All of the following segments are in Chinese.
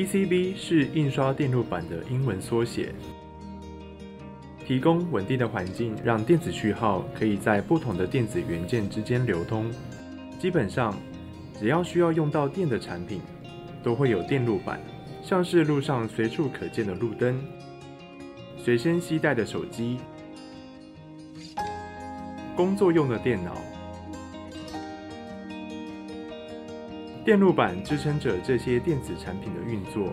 PCB 是印刷电路板的英文缩写，提供稳定的环境，让电子序号可以在不同的电子元件之间流通。基本上，只要需要用到电的产品，都会有电路板，像是路上随处可见的路灯、随身携带的手机、工作用的电脑。电路板支撑着这些电子产品的运作。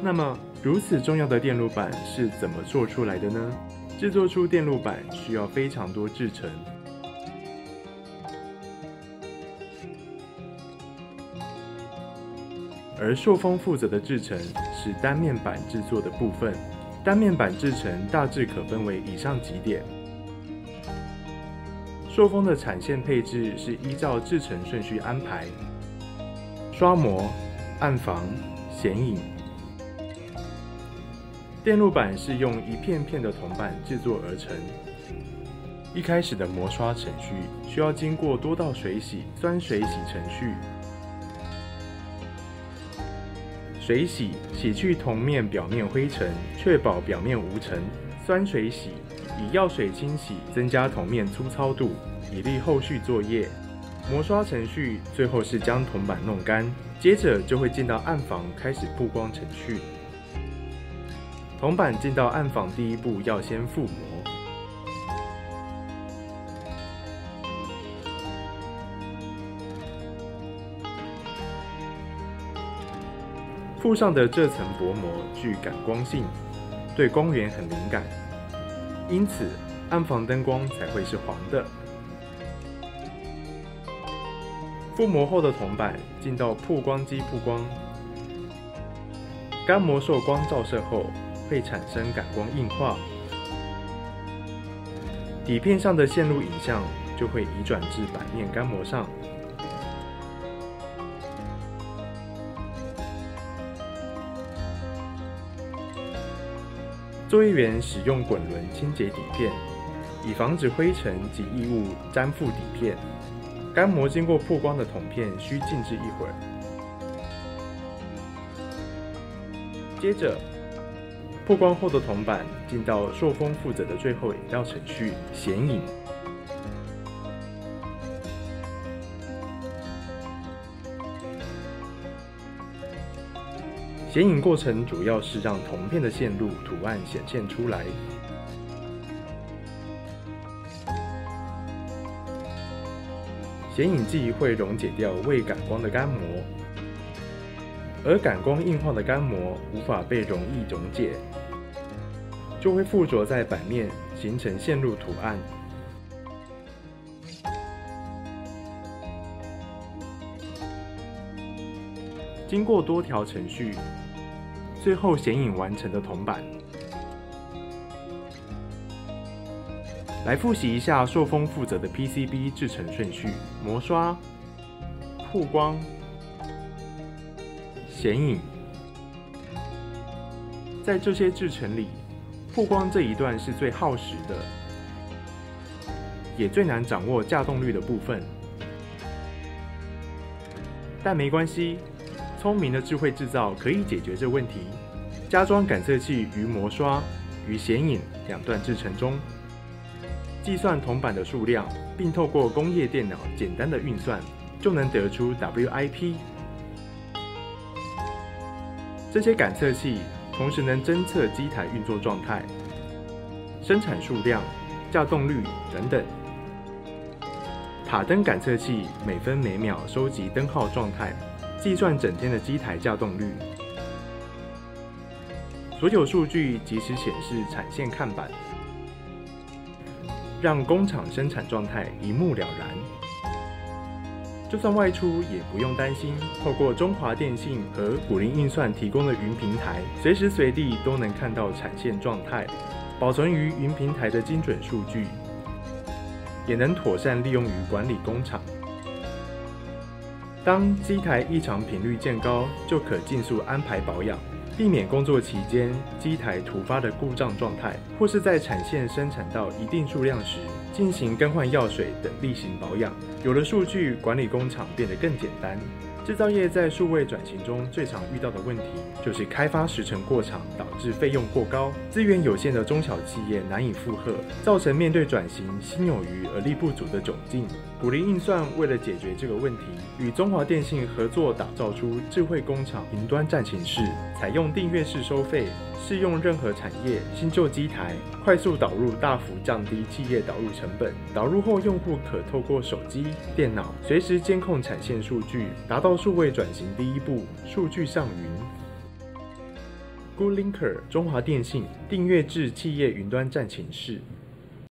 那么，如此重要的电路板是怎么做出来的呢？制作出电路板需要非常多制程，而朔丰负责的制程是单面板制作的部分。单面板制程大致可分为以上几点。朔丰的产线配置是依照制程顺序安排：刷模、暗房、显影。电路板是用一片片的铜板制作而成。一开始的磨刷程序需要经过多道水洗、酸水洗程序。水洗洗去铜面表面灰尘，确保表面无尘；酸水洗。以药水清洗，增加铜面粗糙度，比例后续作业。磨刷程序最后是将铜板弄干，接着就会进到暗房开始曝光程序。铜板进到暗房第一步要先覆膜，覆上的这层薄膜具感光性，对光源很敏感。因此，暗房灯光才会是黄的。覆膜后的铜板进到曝光机曝光，干膜受光照射后会产生感光硬化，底片上的线路影像就会移转至板面干膜上。作业员使用滚轮清洁底片，以防止灰尘及异物粘附底片。干膜经过曝光的铜片需静置一会儿。接着，曝光后的铜板进到朔丰负责的最后一道程序——显影。显影过程主要是让铜片的线路图案显现出来。显影剂会溶解掉未感光的干膜，而感光硬化的干膜无法被容易溶解，就会附着在板面，形成线路图案。经过多条程序。最后显影完成的铜板，来复习一下朔丰负责的 PCB 制成顺序：磨刷、曝光、显影。在这些制程里，曝光这一段是最耗时的，也最难掌握架动率的部分。但没关系。聪明的智慧制造可以解决这问题。加装感测器于磨刷与显影两段制程中，计算铜板的数量，并透过工业电脑简单的运算，就能得出 WIP。这些感测器同时能侦测机台运作状态、生产数量、架动率等等。塔灯感测器每分每秒收集灯号状态。计算整天的机台架动率，所有数据及时显示产线看板，让工厂生产状态一目了然。就算外出也不用担心，透过中华电信和古林运算提供的云平台，随时随地都能看到产线状态，保存于云平台的精准数据，也能妥善利用于管理工厂。当机台异常频率渐高，就可尽速安排保养，避免工作期间机台突发的故障状态，或是在产线生产到一定数量时进行更换药水等例行保养。有了数据，管理工厂变得更简单。制造业在数位转型中最常遇到的问题，就是开发时程过长，导致费用过高，资源有限的中小企业难以负荷，造成面对转型心有余而力不足的窘境。古林运算为了解决这个问题，与中华电信合作打造出智慧工厂云端战情室，采用订阅式收费，适用任何产业、新旧机台，快速导入，大幅降低企业导入成本。导入后，用户可透过手机、电脑随时监控产线数据，达到高数位转型第一步，数据上云。GoodLinker 中华电信订阅制企业云端站前室。